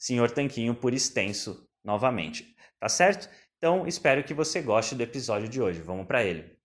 Senhor Tanquinho por extenso novamente, tá certo? Então espero que você goste do episódio de hoje. Vamos para ele.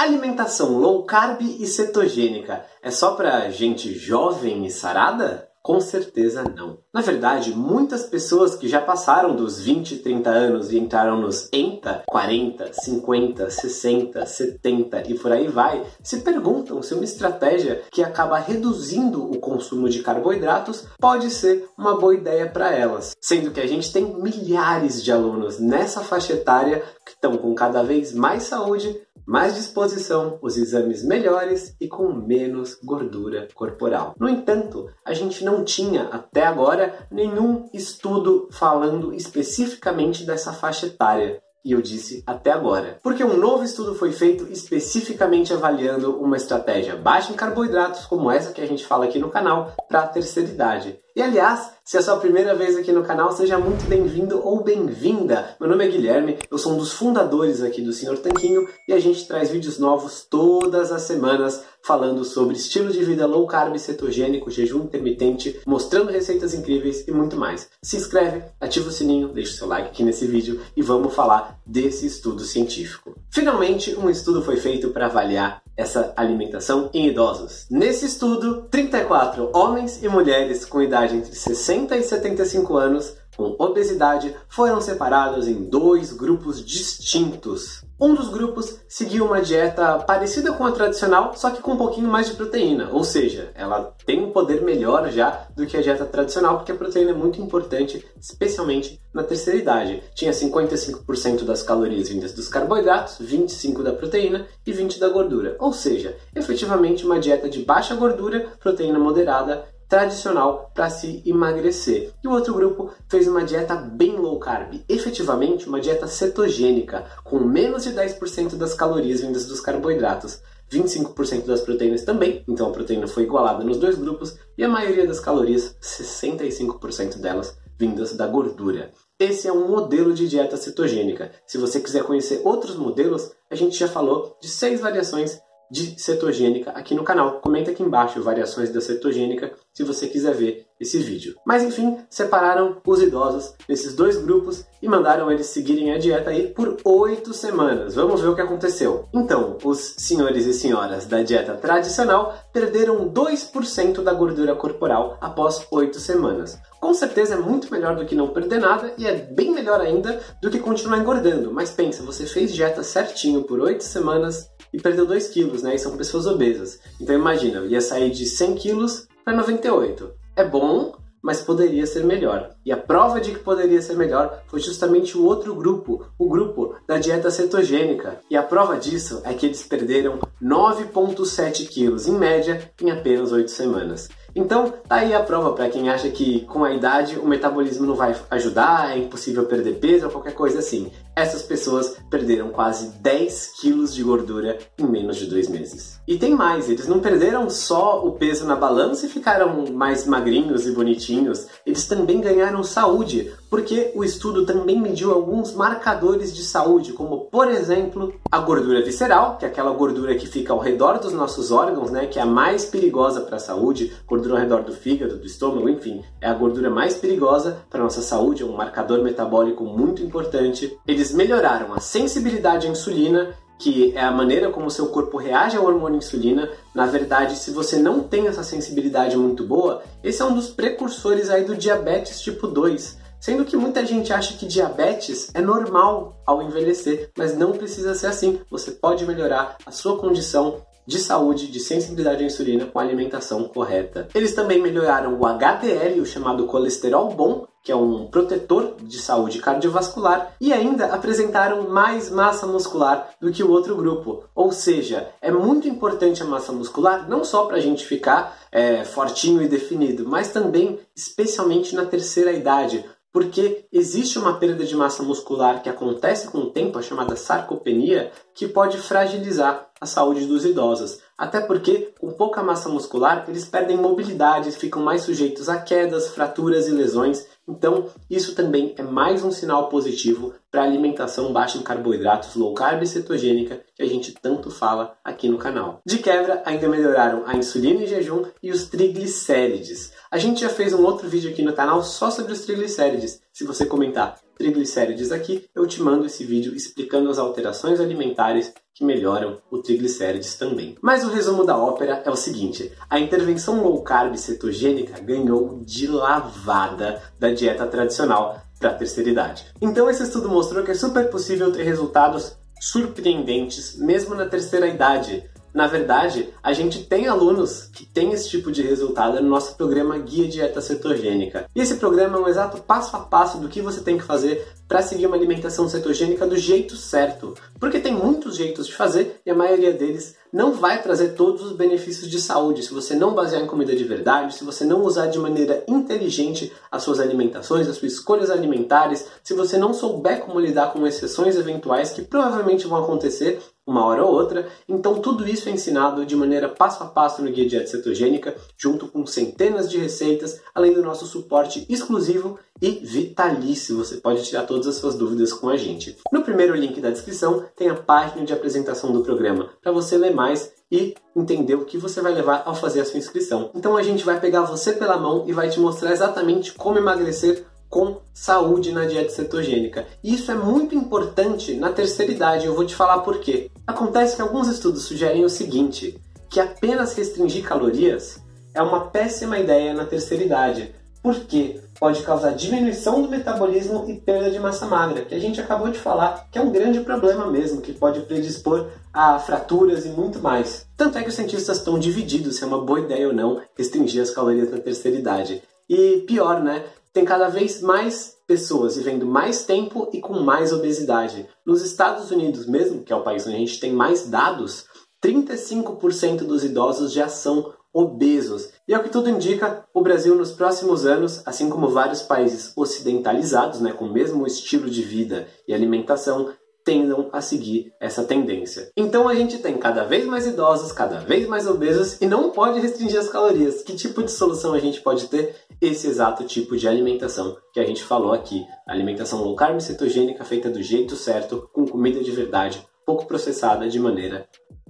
Alimentação low carb e cetogênica é só para gente jovem e sarada? Com certeza não. Na verdade, muitas pessoas que já passaram dos 20, 30 anos e entraram nos ENTA, 40, 50, 60, 70 e por aí vai, se perguntam se uma estratégia que acaba reduzindo o consumo de carboidratos pode ser uma boa ideia para elas. Sendo que a gente tem milhares de alunos nessa faixa etária que estão com cada vez mais saúde, mais disposição, os exames melhores e com menos gordura corporal. No entanto, a gente não tinha até agora nenhum estudo falando especificamente dessa faixa etária. E eu disse até agora. Porque um novo estudo foi feito especificamente avaliando uma estratégia baixa em carboidratos, como essa que a gente fala aqui no canal, para a terceira idade. E aliás, se é a sua primeira vez aqui no canal, seja muito bem-vindo ou bem-vinda. Meu nome é Guilherme, eu sou um dos fundadores aqui do Senhor Tanquinho e a gente traz vídeos novos todas as semanas falando sobre estilo de vida low carb, cetogênico, jejum intermitente, mostrando receitas incríveis e muito mais. Se inscreve, ativa o sininho, deixa o seu like aqui nesse vídeo e vamos falar desse estudo científico. Finalmente, um estudo foi feito para avaliar essa alimentação em idosos. Nesse estudo, 34 homens e mulheres com idade entre 60 e 75 anos com obesidade foram separados em dois grupos distintos. Um dos grupos seguiu uma dieta parecida com a tradicional, só que com um pouquinho mais de proteína, ou seja, ela tem um poder melhor já do que a dieta tradicional, porque a proteína é muito importante, especialmente na terceira idade. Tinha 55% das calorias vindas dos carboidratos, 25% da proteína e 20% da gordura, ou seja, efetivamente uma dieta de baixa gordura, proteína moderada tradicional para se emagrecer. E o outro grupo fez uma dieta bem low carb, efetivamente uma dieta cetogênica, com menos de 10% das calorias vindas dos carboidratos. 25% das proteínas também, então a proteína foi igualada nos dois grupos, e a maioria das calorias, 65% delas, vindas da gordura. Esse é um modelo de dieta cetogênica. Se você quiser conhecer outros modelos, a gente já falou de seis variações de cetogênica aqui no canal. Comenta aqui embaixo variações da cetogênica se você quiser ver esse vídeo. Mas enfim, separaram os idosos nesses dois grupos e mandaram eles seguirem a dieta aí por oito semanas. Vamos ver o que aconteceu. Então, os senhores e senhoras da dieta tradicional perderam 2% da gordura corporal após oito semanas. Com certeza é muito melhor do que não perder nada e é bem melhor ainda do que continuar engordando. Mas pensa, você fez dieta certinho por oito semanas e perdeu 2 quilos, né? E são pessoas obesas. Então imagina, ia sair de 100 quilos para 98. É bom, mas poderia ser melhor. E a prova de que poderia ser melhor foi justamente o outro grupo, o grupo da dieta cetogênica. E a prova disso é que eles perderam 9,7 quilos em média em apenas 8 semanas. Então, tá aí a prova para quem acha que com a idade o metabolismo não vai ajudar, é impossível perder peso ou qualquer coisa assim. essas pessoas perderam quase 10 quilos de gordura em menos de dois meses. E tem mais, eles não perderam só o peso na balança e ficaram mais magrinhos e bonitinhos, eles também ganharam saúde, porque o estudo também mediu alguns marcadores de saúde, como por exemplo a gordura visceral, que é aquela gordura que fica ao redor dos nossos órgãos, né, que é a mais perigosa para a saúde, gordura ao redor do fígado, do estômago, enfim, é a gordura mais perigosa para a nossa saúde, é um marcador metabólico muito importante. Eles melhoraram a sensibilidade à insulina que é a maneira como o seu corpo reage ao hormônio insulina. Na verdade, se você não tem essa sensibilidade muito boa, esse é um dos precursores aí do diabetes tipo 2. Sendo que muita gente acha que diabetes é normal ao envelhecer, mas não precisa ser assim. Você pode melhorar a sua condição de saúde, de sensibilidade à insulina com a alimentação correta. Eles também melhoraram o HDL, o chamado colesterol bom, que é um protetor de saúde cardiovascular, e ainda apresentaram mais massa muscular do que o outro grupo. Ou seja, é muito importante a massa muscular não só para a gente ficar é, fortinho e definido, mas também, especialmente na terceira idade, porque existe uma perda de massa muscular que acontece com o tempo, a chamada sarcopenia, que pode fragilizar a saúde dos idosos. Até porque, com pouca massa muscular, eles perdem mobilidade, ficam mais sujeitos a quedas, fraturas e lesões. Então, isso também é mais um sinal positivo para a alimentação baixa em carboidratos, low carb e cetogênica, que a gente tanto fala aqui no canal. De quebra, ainda melhoraram a insulina em jejum e os triglicérides. A gente já fez um outro vídeo aqui no canal só sobre os triglicérides. Se você comentar triglicérides aqui, eu te mando esse vídeo explicando as alterações alimentares que melhoram o triglicérides também. Mas o resumo da ópera é o seguinte: a intervenção low carb cetogênica ganhou de lavada da dieta tradicional para a terceira idade. Então esse estudo mostrou que é super possível ter resultados surpreendentes mesmo na terceira idade, na verdade, a gente tem alunos que têm esse tipo de resultado no nosso programa Guia Dieta Cetogênica. E esse programa é um exato passo a passo do que você tem que fazer para seguir uma alimentação cetogênica do jeito certo. Porque tem muitos jeitos de fazer e a maioria deles não vai trazer todos os benefícios de saúde se você não basear em comida de verdade, se você não usar de maneira inteligente as suas alimentações, as suas escolhas alimentares, se você não souber como lidar com exceções eventuais que provavelmente vão acontecer uma hora ou outra. Então tudo isso é ensinado de maneira passo a passo no Guia Dieta Cetogênica, junto com centenas de receitas, além do nosso suporte exclusivo e vitalício. Você pode tirar todas as suas dúvidas com a gente. No primeiro link da descrição tem a página de apresentação do programa para você ler mais e entender o que você vai levar ao fazer a sua inscrição. Então a gente vai pegar você pela mão e vai te mostrar exatamente como emagrecer com saúde na dieta cetogênica. E isso é muito importante na terceira idade, eu vou te falar por quê. Acontece que alguns estudos sugerem o seguinte, que apenas restringir calorias é uma péssima ideia na terceira idade, porque pode causar diminuição do metabolismo e perda de massa magra, que a gente acabou de falar que é um grande problema mesmo, que pode predispor a fraturas e muito mais. Tanto é que os cientistas estão divididos se é uma boa ideia ou não restringir as calorias na terceira idade. E pior, né? tem cada vez mais pessoas vivendo mais tempo e com mais obesidade. Nos Estados Unidos mesmo, que é o país onde a gente tem mais dados, 35% dos idosos já são obesos. E é o que tudo indica, o Brasil nos próximos anos, assim como vários países ocidentalizados, né, com o mesmo estilo de vida e alimentação, tendam a seguir essa tendência. Então a gente tem cada vez mais idosos, cada vez mais obesos e não pode restringir as calorias. Que tipo de solução a gente pode ter? Esse exato tipo de alimentação que a gente falou aqui. Alimentação low carb cetogênica feita do jeito certo, com comida de verdade, pouco processada de maneira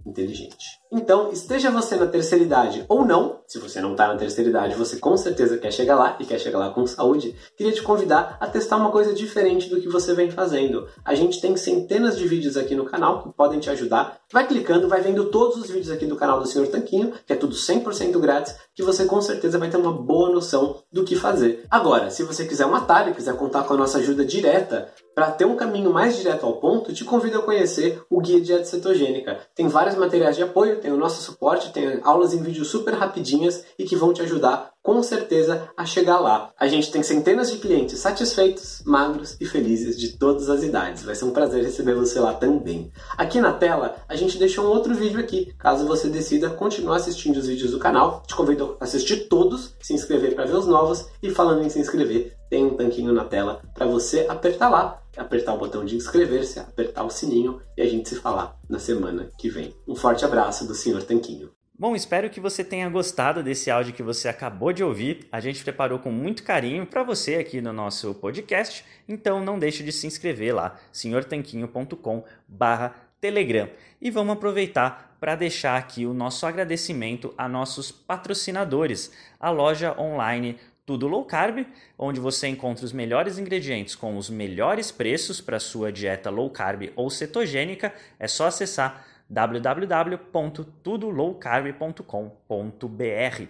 inteligente. Então, esteja você na terceira idade ou não, se você não está na terceira idade, você com certeza quer chegar lá e quer chegar lá com saúde, queria te convidar a testar uma coisa diferente do que você vem fazendo. A gente tem centenas de vídeos aqui no canal que podem te ajudar. Vai clicando, vai vendo todos os vídeos aqui do canal do Sr. Tanquinho, que é tudo 100% grátis, que você com certeza vai ter uma boa noção do que fazer. Agora, se você quiser um atalho, quiser contar com a nossa ajuda direta, para ter um caminho mais direto ao ponto, te convido a conhecer o Guia Dieta Cetogênica. Tem vários materiais de apoio, tem o nosso suporte, tem aulas em vídeo super rapidinhas e que vão te ajudar com certeza a chegar lá. A gente tem centenas de clientes satisfeitos, magros e felizes de todas as idades. Vai ser um prazer receber você lá também. Aqui na tela, a gente deixou um outro vídeo aqui, caso você decida continuar assistindo os vídeos do canal. Te convido a assistir todos, se inscrever para ver os novos e falando em se inscrever, tem um tanquinho na tela para você apertar lá apertar o botão de inscrever-se, apertar o sininho e a gente se falar na semana que vem. Um forte abraço do Sr. Tanquinho. Bom, espero que você tenha gostado desse áudio que você acabou de ouvir. A gente preparou com muito carinho para você aqui no nosso podcast, então não deixe de se inscrever lá, senhortanquinho.com/telegram. E vamos aproveitar para deixar aqui o nosso agradecimento a nossos patrocinadores, a loja online tudo Low Carb, onde você encontra os melhores ingredientes com os melhores preços para sua dieta low carb ou cetogênica. É só acessar www.tudolowcarb.com.br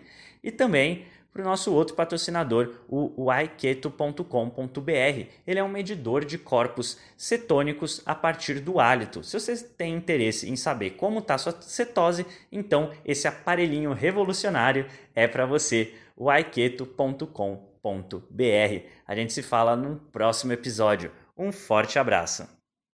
e também para o nosso outro patrocinador, o yketo.com.br. Ele é um medidor de corpos cetônicos a partir do hálito. Se você tem interesse em saber como está sua cetose, então esse aparelhinho revolucionário é para você, o. A gente se fala no próximo episódio. Um forte abraço!